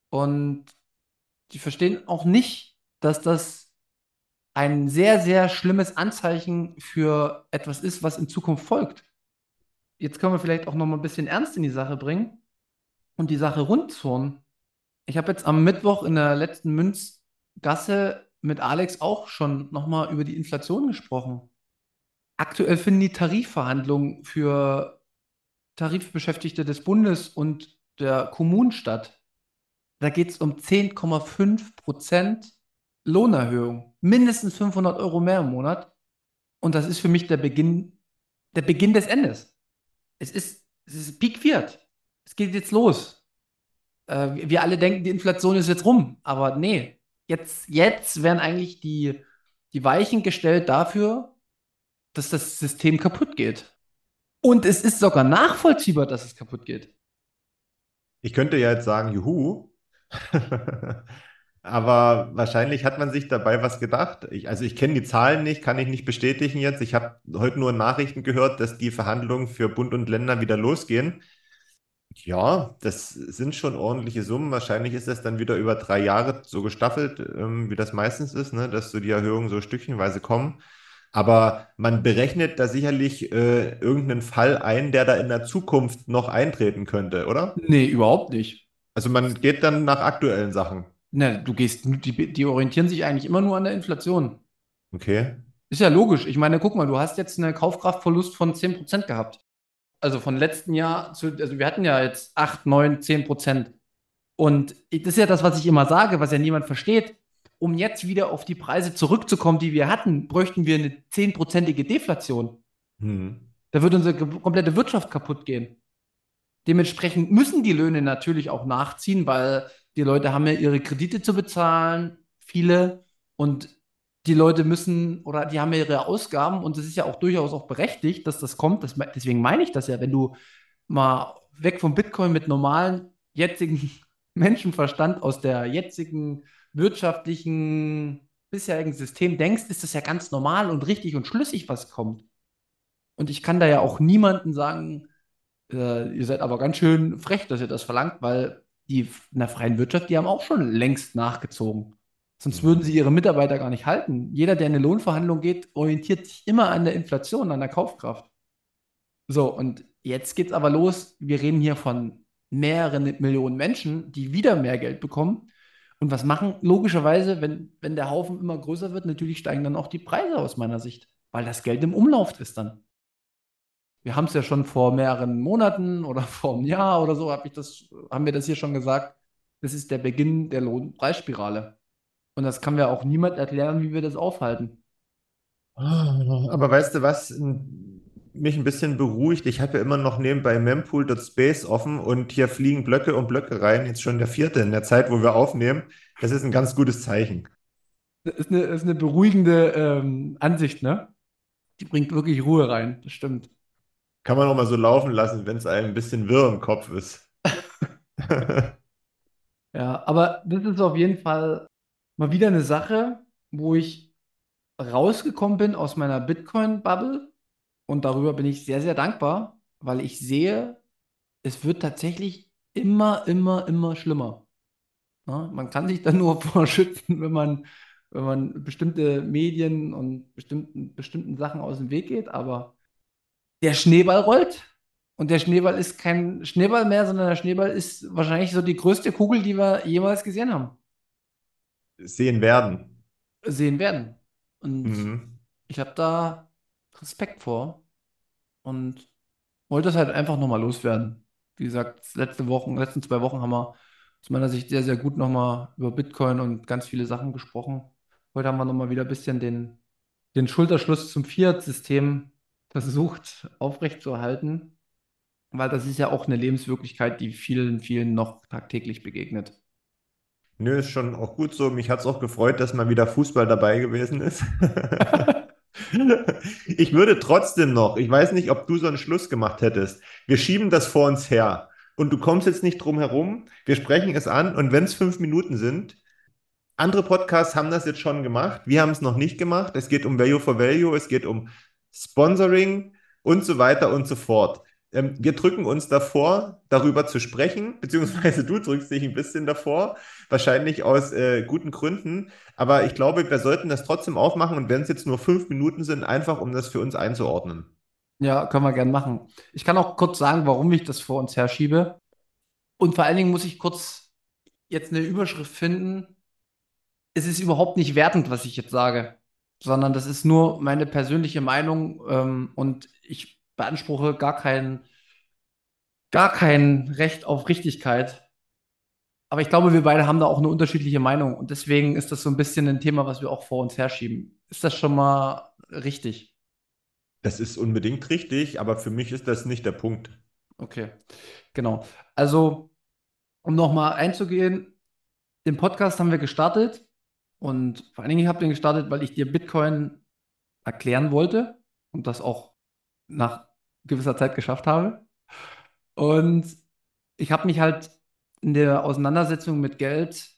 Und die verstehen auch nicht, dass das ein sehr, sehr schlimmes Anzeichen für etwas ist, was in Zukunft folgt. Jetzt können wir vielleicht auch noch mal ein bisschen Ernst in die Sache bringen und die Sache rundzurren. Ich habe jetzt am Mittwoch in der letzten Münzgasse mit Alex auch schon noch mal über die Inflation gesprochen. Aktuell finden die Tarifverhandlungen für Tarifbeschäftigte des Bundes und der Kommunen statt. Da geht es um 10,5 Prozent Lohnerhöhung. Mindestens 500 Euro mehr im Monat. Und das ist für mich der Beginn, der Beginn des Endes. Es ist, es ist Peak Viert. Es geht jetzt los. Äh, wir alle denken, die Inflation ist jetzt rum. Aber nee, jetzt, jetzt werden eigentlich die, die Weichen gestellt dafür, dass das System kaputt geht. Und es ist sogar nachvollziehbar, dass es kaputt geht. Ich könnte ja jetzt sagen, juhu. *laughs* Aber wahrscheinlich hat man sich dabei was gedacht. Ich, also ich kenne die Zahlen nicht, kann ich nicht bestätigen jetzt. Ich habe heute nur in Nachrichten gehört, dass die Verhandlungen für Bund und Länder wieder losgehen. Ja, das sind schon ordentliche Summen. Wahrscheinlich ist das dann wieder über drei Jahre so gestaffelt, ähm, wie das meistens ist, ne? dass so die Erhöhungen so stückchenweise kommen. Aber man berechnet da sicherlich äh, irgendeinen Fall ein, der da in der Zukunft noch eintreten könnte, oder? Nee, überhaupt nicht. Also man geht dann nach aktuellen Sachen. Ne, du gehst, die, die orientieren sich eigentlich immer nur an der Inflation. Okay. Ist ja logisch. Ich meine, guck mal, du hast jetzt einen Kaufkraftverlust von 10% gehabt. Also von letzten Jahr zu, also wir hatten ja jetzt 8, 9, 10%. Und das ist ja das, was ich immer sage, was ja niemand versteht. Um jetzt wieder auf die Preise zurückzukommen, die wir hatten, bräuchten wir eine 10%ige Deflation. Hm. Da würde unsere komplette Wirtschaft kaputt gehen. Dementsprechend müssen die Löhne natürlich auch nachziehen, weil die Leute haben ja ihre Kredite zu bezahlen, viele, und die Leute müssen oder die haben ja ihre Ausgaben und es ist ja auch durchaus auch berechtigt, dass das kommt. Das, deswegen meine ich das ja, wenn du mal weg vom Bitcoin mit normalen jetzigen *laughs* Menschenverstand aus der jetzigen wirtschaftlichen bisherigen System denkst, ist das ja ganz normal und richtig und schlüssig, was kommt. Und ich kann da ja auch niemanden sagen, äh, ihr seid aber ganz schön frech, dass ihr das verlangt, weil die in der freien Wirtschaft, die haben auch schon längst nachgezogen. Sonst würden sie ihre Mitarbeiter gar nicht halten. Jeder, der in eine Lohnverhandlung geht, orientiert sich immer an der Inflation, an der Kaufkraft. So, und jetzt geht es aber los. Wir reden hier von mehreren Millionen Menschen, die wieder mehr Geld bekommen. Und was machen? Logischerweise, wenn, wenn der Haufen immer größer wird, natürlich steigen dann auch die Preise aus meiner Sicht, weil das Geld im Umlauf ist dann. Wir haben es ja schon vor mehreren Monaten *laughs* oder vor einem Jahr oder so, hab ich das, haben wir das hier schon gesagt. Das ist der Beginn der Lohnpreisspirale. Und das kann mir auch niemand erklären, wie wir das aufhalten. Aber weißt du was? Mich ein bisschen beruhigt. Ich habe ja immer noch nebenbei mempool.space offen und hier fliegen Blöcke und Blöcke rein. Jetzt schon der vierte in der Zeit, wo wir aufnehmen. Das ist ein ganz gutes Zeichen. Das ist eine, ist eine beruhigende ähm, Ansicht, ne? Die bringt wirklich Ruhe rein, das stimmt. Kann man auch mal so laufen lassen, wenn es einem ein bisschen wirr im Kopf ist. *laughs* ja, aber das ist auf jeden Fall mal wieder eine Sache, wo ich rausgekommen bin aus meiner Bitcoin-Bubble und darüber bin ich sehr, sehr dankbar, weil ich sehe, es wird tatsächlich immer, immer, immer schlimmer. Ja, man kann sich dann *laughs* nur vorschützen, wenn man, wenn man bestimmte Medien und bestimmten, bestimmten Sachen aus dem Weg geht, aber der Schneeball rollt und der Schneeball ist kein Schneeball mehr, sondern der Schneeball ist wahrscheinlich so die größte Kugel, die wir jemals gesehen haben. Sehen werden. Sehen werden. Und mhm. ich habe da Respekt vor und wollte das halt einfach nochmal loswerden. Wie gesagt, letzte Wochen, letzten zwei Wochen haben wir aus meiner Sicht sehr, sehr gut nochmal über Bitcoin und ganz viele Sachen gesprochen. Heute haben wir nochmal wieder ein bisschen den, den Schulterschluss zum Fiat-System versucht aufrechtzuerhalten, weil das ist ja auch eine Lebenswirklichkeit, die vielen, vielen noch tagtäglich begegnet. Nö, ist schon auch gut so. Mich hat es auch gefreut, dass mal wieder Fußball dabei gewesen ist. *laughs* *laughs* *laughs* Ich würde trotzdem noch, ich weiß nicht, ob du so einen Schluss gemacht hättest. Wir schieben das vor uns her und du kommst jetzt nicht drum herum. Wir sprechen es an und wenn es fünf Minuten sind, andere Podcasts haben das jetzt schon gemacht. Wir haben es noch nicht gemacht. Es geht um Value for Value, es geht um Sponsoring und so weiter und so fort. Ähm, wir drücken uns davor, darüber zu sprechen, *laughs* beziehungsweise du drückst dich ein bisschen davor, wahrscheinlich aus äh, guten Gründen. Aber ich glaube, wir sollten das trotzdem aufmachen und wenn es jetzt nur fünf Minuten sind, einfach um das für uns einzuordnen. Ja, können wir gerne machen. Ich kann auch kurz sagen, warum ich das vor uns herschiebe. Und vor allen Dingen muss ich kurz jetzt eine Überschrift finden. Es ist überhaupt nicht wertend, was ich jetzt sage, sondern das ist nur meine persönliche Meinung ähm, und ich beanspruche gar kein, gar kein Recht auf Richtigkeit. Aber ich glaube, wir beide haben da auch eine unterschiedliche Meinung. Und deswegen ist das so ein bisschen ein Thema, was wir auch vor uns herschieben. Ist das schon mal richtig? Das ist unbedingt richtig, aber für mich ist das nicht der Punkt. Okay, genau. Also, um nochmal einzugehen, den Podcast haben wir gestartet und vor allen Dingen habe ich den gestartet, weil ich dir Bitcoin erklären wollte und das auch nach gewisser Zeit geschafft habe. Und ich habe mich halt in der Auseinandersetzung mit Geld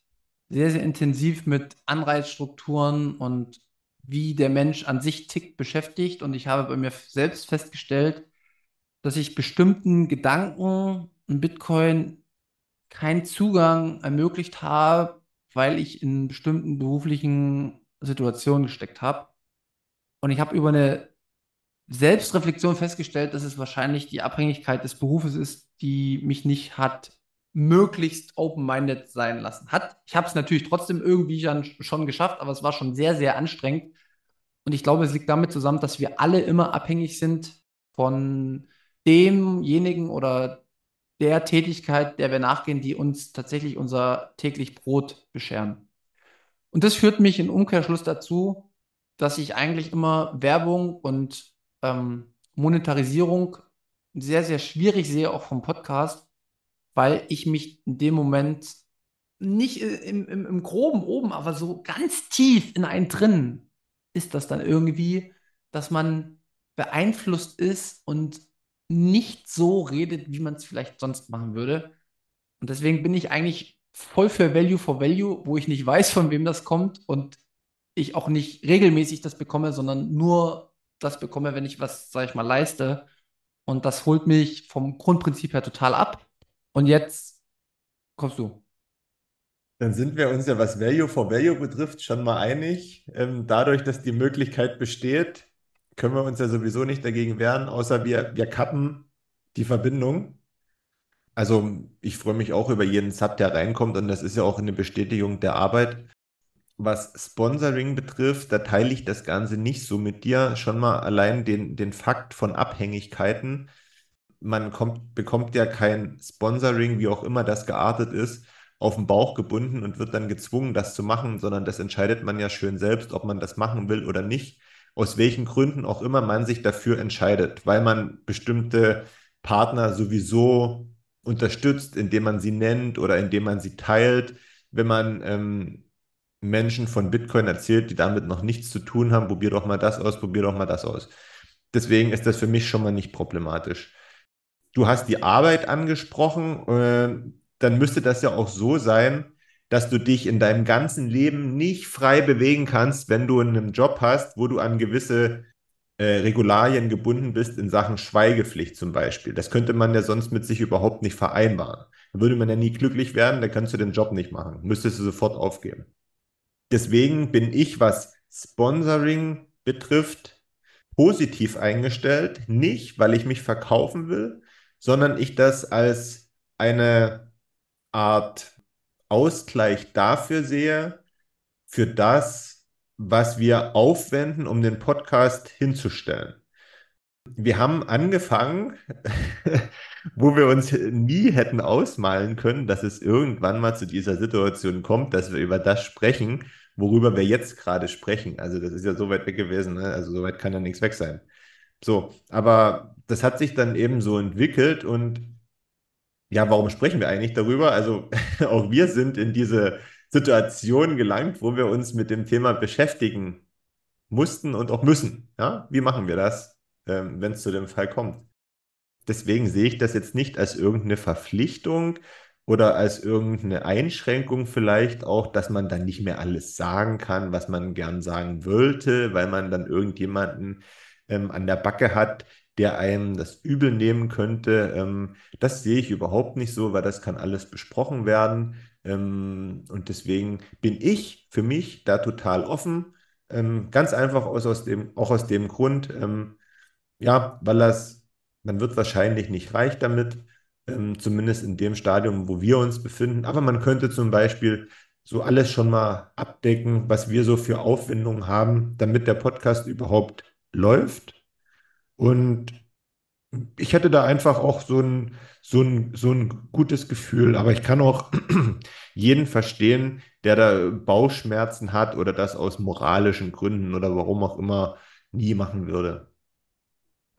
sehr, sehr intensiv mit Anreizstrukturen und wie der Mensch an sich tickt beschäftigt. Und ich habe bei mir selbst festgestellt, dass ich bestimmten Gedanken in Bitcoin keinen Zugang ermöglicht habe, weil ich in bestimmten beruflichen Situationen gesteckt habe. Und ich habe über eine Selbstreflexion festgestellt, dass es wahrscheinlich die Abhängigkeit des Berufes ist, die mich nicht hat möglichst open-minded sein lassen. Hat, ich habe es natürlich trotzdem irgendwie schon geschafft, aber es war schon sehr, sehr anstrengend. Und ich glaube, es liegt damit zusammen, dass wir alle immer abhängig sind von demjenigen oder der Tätigkeit, der wir nachgehen, die uns tatsächlich unser täglich Brot bescheren. Und das führt mich im Umkehrschluss dazu, dass ich eigentlich immer Werbung und ähm, Monetarisierung sehr, sehr schwierig sehe, auch vom Podcast, weil ich mich in dem Moment nicht im, im, im Groben oben, aber so ganz tief in einen drin ist das dann irgendwie, dass man beeinflusst ist und nicht so redet, wie man es vielleicht sonst machen würde. Und deswegen bin ich eigentlich voll für Value for Value, wo ich nicht weiß, von wem das kommt und ich auch nicht regelmäßig das bekomme, sondern nur das bekomme, wenn ich was, sag ich mal, leiste. Und das holt mich vom Grundprinzip her total ab. Und jetzt kommst du. Dann sind wir uns ja, was Value for Value betrifft, schon mal einig. Ähm, dadurch, dass die Möglichkeit besteht, können wir uns ja sowieso nicht dagegen wehren, außer wir, wir kappen die Verbindung. Also ich freue mich auch über jeden Sub, der reinkommt und das ist ja auch eine Bestätigung der Arbeit. Was Sponsoring betrifft, da teile ich das Ganze nicht so mit dir. Schon mal allein den, den Fakt von Abhängigkeiten. Man kommt, bekommt ja kein Sponsoring, wie auch immer das geartet ist, auf den Bauch gebunden und wird dann gezwungen, das zu machen, sondern das entscheidet man ja schön selbst, ob man das machen will oder nicht. Aus welchen Gründen auch immer man sich dafür entscheidet, weil man bestimmte Partner sowieso unterstützt, indem man sie nennt oder indem man sie teilt. Wenn man ähm, Menschen von Bitcoin erzählt, die damit noch nichts zu tun haben, probier doch mal das aus, probier doch mal das aus. Deswegen ist das für mich schon mal nicht problematisch. Du hast die Arbeit angesprochen. Äh, dann müsste das ja auch so sein, dass du dich in deinem ganzen Leben nicht frei bewegen kannst, wenn du einen Job hast, wo du an gewisse äh, Regularien gebunden bist in Sachen Schweigepflicht zum Beispiel. Das könnte man ja sonst mit sich überhaupt nicht vereinbaren. Da würde man ja nie glücklich werden, dann kannst du den Job nicht machen. Müsstest du sofort aufgeben. Deswegen bin ich, was Sponsoring betrifft, positiv eingestellt. Nicht, weil ich mich verkaufen will, sondern ich das als eine Art Ausgleich dafür sehe, für das, was wir aufwenden, um den Podcast hinzustellen. Wir haben angefangen, wo wir uns nie hätten ausmalen können, dass es irgendwann mal zu dieser Situation kommt, dass wir über das sprechen, worüber wir jetzt gerade sprechen. Also das ist ja so weit weg gewesen, ne? also so weit kann ja nichts weg sein. So, aber das hat sich dann eben so entwickelt und ja, warum sprechen wir eigentlich darüber? Also *laughs* auch wir sind in diese Situation gelangt, wo wir uns mit dem Thema beschäftigen mussten und auch müssen. Ja, wie machen wir das, ähm, wenn es zu dem Fall kommt? Deswegen sehe ich das jetzt nicht als irgendeine Verpflichtung oder als irgendeine Einschränkung vielleicht auch, dass man dann nicht mehr alles sagen kann, was man gern sagen wollte, weil man dann irgendjemanden ähm, an der Backe hat, der einem das übel nehmen könnte. Ähm, das sehe ich überhaupt nicht so, weil das kann alles besprochen werden. Ähm, und deswegen bin ich für mich da total offen. Ähm, ganz einfach aus, aus dem, auch aus dem Grund, ja, weil das, man wird wahrscheinlich nicht reich damit, ähm, zumindest in dem Stadium, wo wir uns befinden. Aber man könnte zum Beispiel so alles schon mal abdecken, was wir so für Aufwendungen haben, damit der Podcast überhaupt läuft. Und ich hätte da einfach auch so ein, so ein, so ein gutes Gefühl. Aber ich kann auch *clears throat* jeden verstehen, der da Bauchschmerzen hat oder das aus moralischen Gründen oder warum auch immer nie machen würde.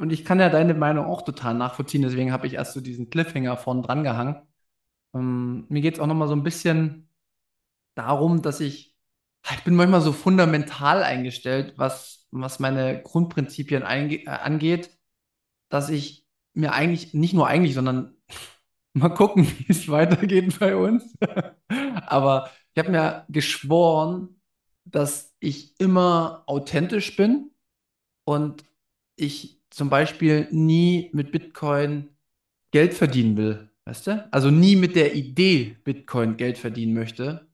Und ich kann ja deine Meinung auch total nachvollziehen, deswegen habe ich erst so diesen Cliffhanger vorn dran gehangen. Ähm, mir geht es auch nochmal so ein bisschen darum, dass ich, ich bin manchmal so fundamental eingestellt, was was meine Grundprinzipien äh, angeht, dass ich mir eigentlich, nicht nur eigentlich, sondern *laughs* mal gucken, *laughs* wie es weitergeht bei uns. *laughs* Aber ich habe mir geschworen, dass ich immer authentisch bin und ich zum Beispiel nie mit Bitcoin Geld verdienen will. Weißt du? Also nie mit der Idee Bitcoin Geld verdienen möchte.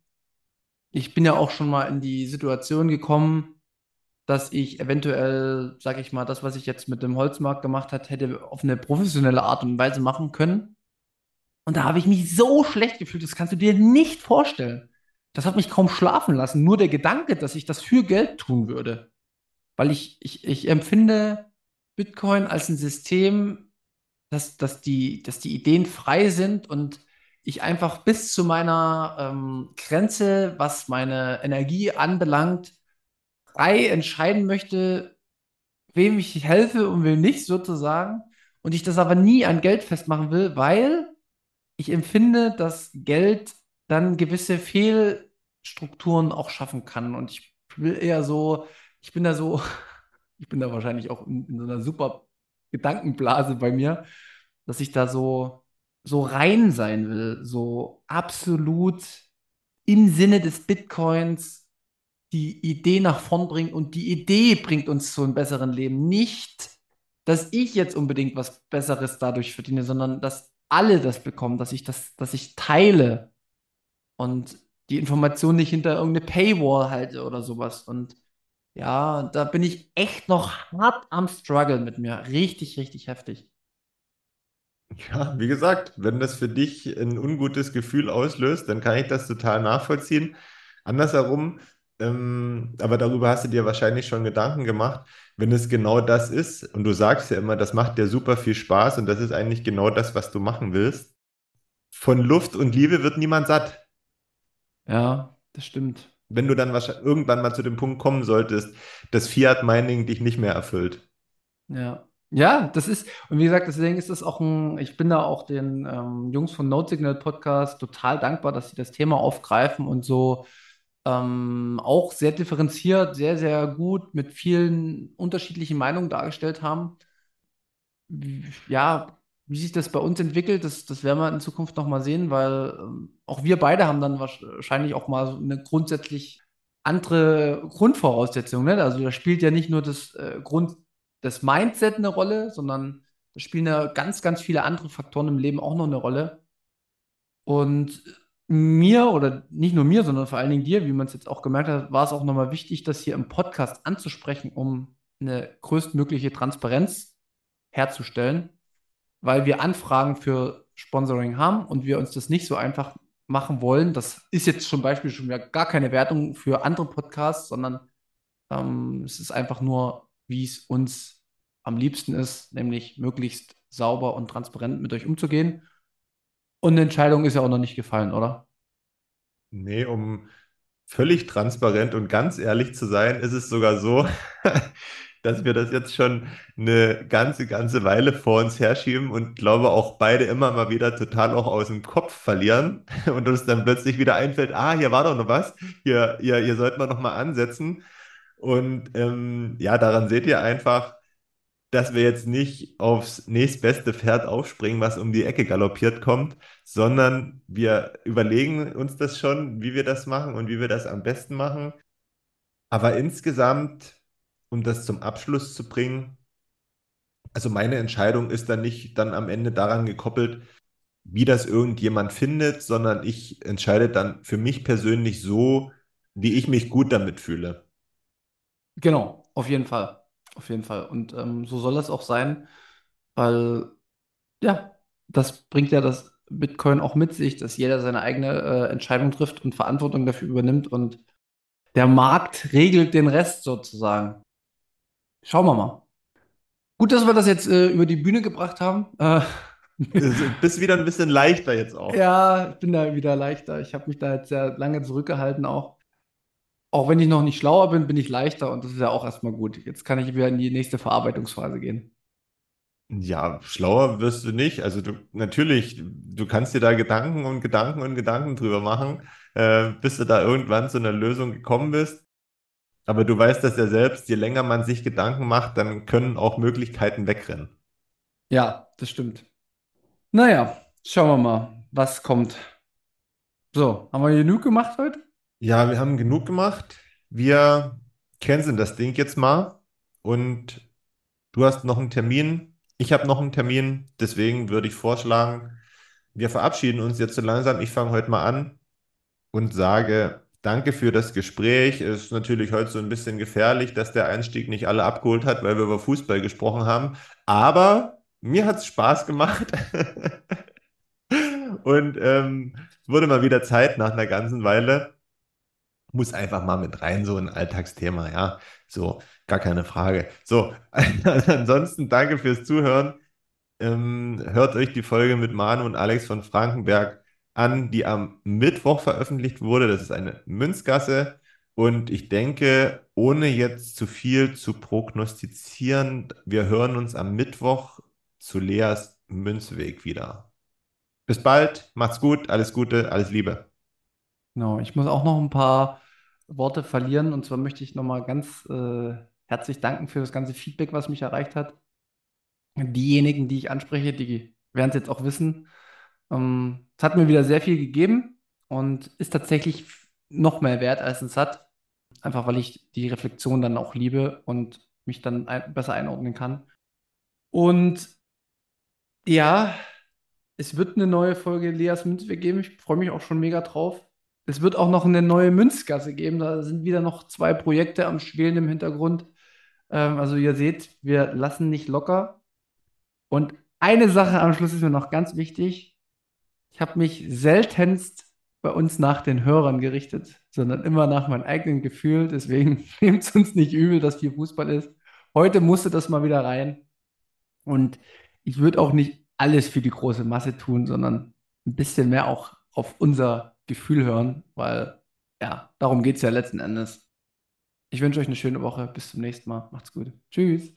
Ich bin ja auch schon mal in die Situation gekommen, dass ich eventuell, sag ich mal, das, was ich jetzt mit dem Holzmarkt gemacht hat, hätte auf eine professionelle Art und Weise machen können. Und da habe ich mich so schlecht gefühlt, das kannst du dir nicht vorstellen. Das hat mich kaum schlafen lassen. Nur der Gedanke, dass ich das für Geld tun würde. Weil ich, ich, ich empfinde Bitcoin als ein System, dass, dass, die, dass die Ideen frei sind und ich einfach bis zu meiner ähm, Grenze, was meine Energie anbelangt, frei entscheiden möchte, wem ich helfe und wem nicht, sozusagen. Und ich das aber nie an Geld festmachen will, weil ich empfinde, dass Geld dann gewisse Fehlstrukturen auch schaffen kann. Und ich will eher so, ich bin da so, *laughs* ich bin da wahrscheinlich auch in, in so einer super Gedankenblase bei mir, dass ich da so, so rein sein will, so absolut im Sinne des Bitcoins die Idee nach vorn bringt und die Idee bringt uns zu einem besseren Leben. Nicht, dass ich jetzt unbedingt was Besseres dadurch verdiene, sondern dass alle das bekommen, dass ich das, dass ich teile. Und die Information nicht hinter irgendeine Paywall halte oder sowas. Und ja, da bin ich echt noch hart am Struggle mit mir. Richtig, richtig heftig. Ja, wie gesagt, wenn das für dich ein ungutes Gefühl auslöst, dann kann ich das total nachvollziehen. Andersherum, ähm, aber darüber hast du dir wahrscheinlich schon Gedanken gemacht, wenn es genau das ist, und du sagst ja immer, das macht dir super viel Spaß und das ist eigentlich genau das, was du machen willst. Von Luft und Liebe wird niemand satt. Ja, das stimmt. Wenn du dann wahrscheinlich irgendwann mal zu dem Punkt kommen solltest, dass Fiat Mining dich nicht mehr erfüllt. Ja. Ja, das ist, und wie gesagt, deswegen ist das auch ein, ich bin da auch den ähm, Jungs von Note Signal Podcast total dankbar, dass sie das Thema aufgreifen und so ähm, auch sehr differenziert, sehr, sehr gut mit vielen unterschiedlichen Meinungen dargestellt haben. Ja, wie sich das bei uns entwickelt, das, das werden wir in Zukunft nochmal sehen, weil ähm, auch wir beide haben dann wahrscheinlich auch mal so eine grundsätzlich andere Grundvoraussetzung. Ne? Also da spielt ja nicht nur das äh, Grund, das Mindset eine Rolle, sondern da spielen ja ganz, ganz viele andere Faktoren im Leben auch noch eine Rolle. Und mir oder nicht nur mir, sondern vor allen Dingen dir, wie man es jetzt auch gemerkt hat, war es auch nochmal wichtig, das hier im Podcast anzusprechen, um eine größtmögliche Transparenz herzustellen, weil wir Anfragen für Sponsoring haben und wir uns das nicht so einfach machen wollen. Das ist jetzt zum Beispiel schon gar keine Wertung für andere Podcasts, sondern ähm, es ist einfach nur, wie es uns am liebsten ist, nämlich möglichst sauber und transparent mit euch umzugehen. Und eine Entscheidung ist ja auch noch nicht gefallen, oder? Nee, um völlig transparent und ganz ehrlich zu sein, ist es sogar so, *laughs* dass wir das jetzt schon eine ganze, ganze Weile vor uns herschieben und glaube auch beide immer mal wieder total auch aus dem Kopf verlieren *laughs* und uns dann plötzlich wieder einfällt, ah, hier war doch noch was, hier, hier, hier sollten wir noch ansetzen. Und ähm, ja, daran seht ihr einfach, dass wir jetzt nicht aufs nächstbeste Pferd aufspringen, was um die Ecke galoppiert kommt, sondern wir überlegen uns das schon, wie wir das machen und wie wir das am besten machen. Aber insgesamt, um das zum Abschluss zu bringen, also meine Entscheidung ist dann nicht dann am Ende daran gekoppelt, wie das irgendjemand findet, sondern ich entscheide dann für mich persönlich so, wie ich mich gut damit fühle. Genau, auf jeden Fall. Auf jeden Fall. Und ähm, so soll das auch sein, weil ja, das bringt ja das Bitcoin auch mit sich, dass jeder seine eigene äh, Entscheidung trifft und Verantwortung dafür übernimmt und der Markt regelt den Rest sozusagen. Schauen wir mal. Gut, dass wir das jetzt äh, über die Bühne gebracht haben. Äh, bist wieder ein bisschen leichter jetzt auch. Ja, ich bin da wieder leichter. Ich habe mich da jetzt sehr lange zurückgehalten auch auch wenn ich noch nicht schlauer bin, bin ich leichter und das ist ja auch erstmal gut. Jetzt kann ich wieder in die nächste Verarbeitungsphase gehen. Ja, schlauer wirst du nicht. Also du natürlich, du kannst dir da Gedanken und Gedanken und Gedanken drüber machen, äh, bis du da irgendwann zu einer Lösung gekommen bist. Aber du weißt das ja selbst, je länger man sich Gedanken macht, dann können auch Möglichkeiten wegrennen. Ja, das stimmt. Naja, schauen wir mal, was kommt. So, haben wir genug gemacht heute? Ja, wir haben genug gemacht. Wir canceln das Ding jetzt mal und du hast noch einen Termin. Ich habe noch einen Termin. Deswegen würde ich vorschlagen, wir verabschieden uns jetzt so langsam. Ich fange heute mal an und sage Danke für das Gespräch. Es ist natürlich heute so ein bisschen gefährlich, dass der Einstieg nicht alle abgeholt hat, weil wir über Fußball gesprochen haben. Aber mir hat es Spaß gemacht. *laughs* und ähm, es wurde mal wieder Zeit nach einer ganzen Weile muss einfach mal mit rein, so ein Alltagsthema, ja. So, gar keine Frage. So, *laughs* ansonsten danke fürs Zuhören. Ähm, hört euch die Folge mit Manu und Alex von Frankenberg an, die am Mittwoch veröffentlicht wurde. Das ist eine Münzgasse. Und ich denke, ohne jetzt zu viel zu prognostizieren, wir hören uns am Mittwoch zu Leas Münzweg wieder. Bis bald, macht's gut, alles Gute, alles Liebe. Genau, ich muss auch noch ein paar Worte verlieren. Und zwar möchte ich nochmal ganz äh, herzlich danken für das ganze Feedback, was mich erreicht hat. Diejenigen, die ich anspreche, die werden es jetzt auch wissen. Ähm, es hat mir wieder sehr viel gegeben und ist tatsächlich noch mehr wert als ein SAT. Einfach weil ich die Reflexion dann auch liebe und mich dann ein besser einordnen kann. Und ja, es wird eine neue Folge Leas Münzweg geben. Ich freue mich auch schon mega drauf. es wird auch noch eine neue Münzgasse geben. Da sind wieder noch zwei Projekte am Schwelen im Hintergrund. Ähm, also ihr seht, wir lassen nicht locker. Und eine Sache am Schluss ist mir noch ganz wichtig. Ich habe mich seltenst bei uns nach den Hörern gerichtet, sondern immer nach meinem eigenen Gefühl. Deswegen *laughs* nehmt es uns nicht übel, dass viel Fußball ist. Heute musste das mal wieder rein. Und ich würde auch nicht alles für die große Masse tun, sondern ein bisschen mehr auch auf unser Gefühl hören, weil ja, darum geht es ja letzten Endes. Ich wünsche euch eine schöne Woche. Bis zum nächsten Mal. Macht's gut. Tschüss.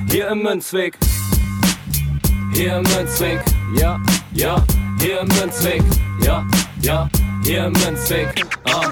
hier im Münzweg. Hier im Münzweg, ja, ja, hier im Münzweg, ja, ja, hier im Münzweg, ah,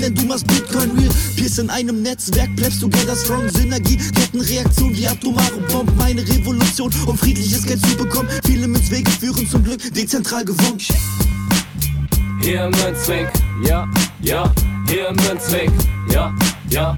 denn du machst Bitcoin real. Pierce in einem Netzwerk, bleibst together strong. Synergie, Kettenreaktion wie atomare Bomben. Meine Revolution, um friedliches Geld zu bekommen. Viele Münzwege führen zum Glück dezentral gewonnen. Hier Münzweg, ja, ja, hier Münzweg, ja, ja,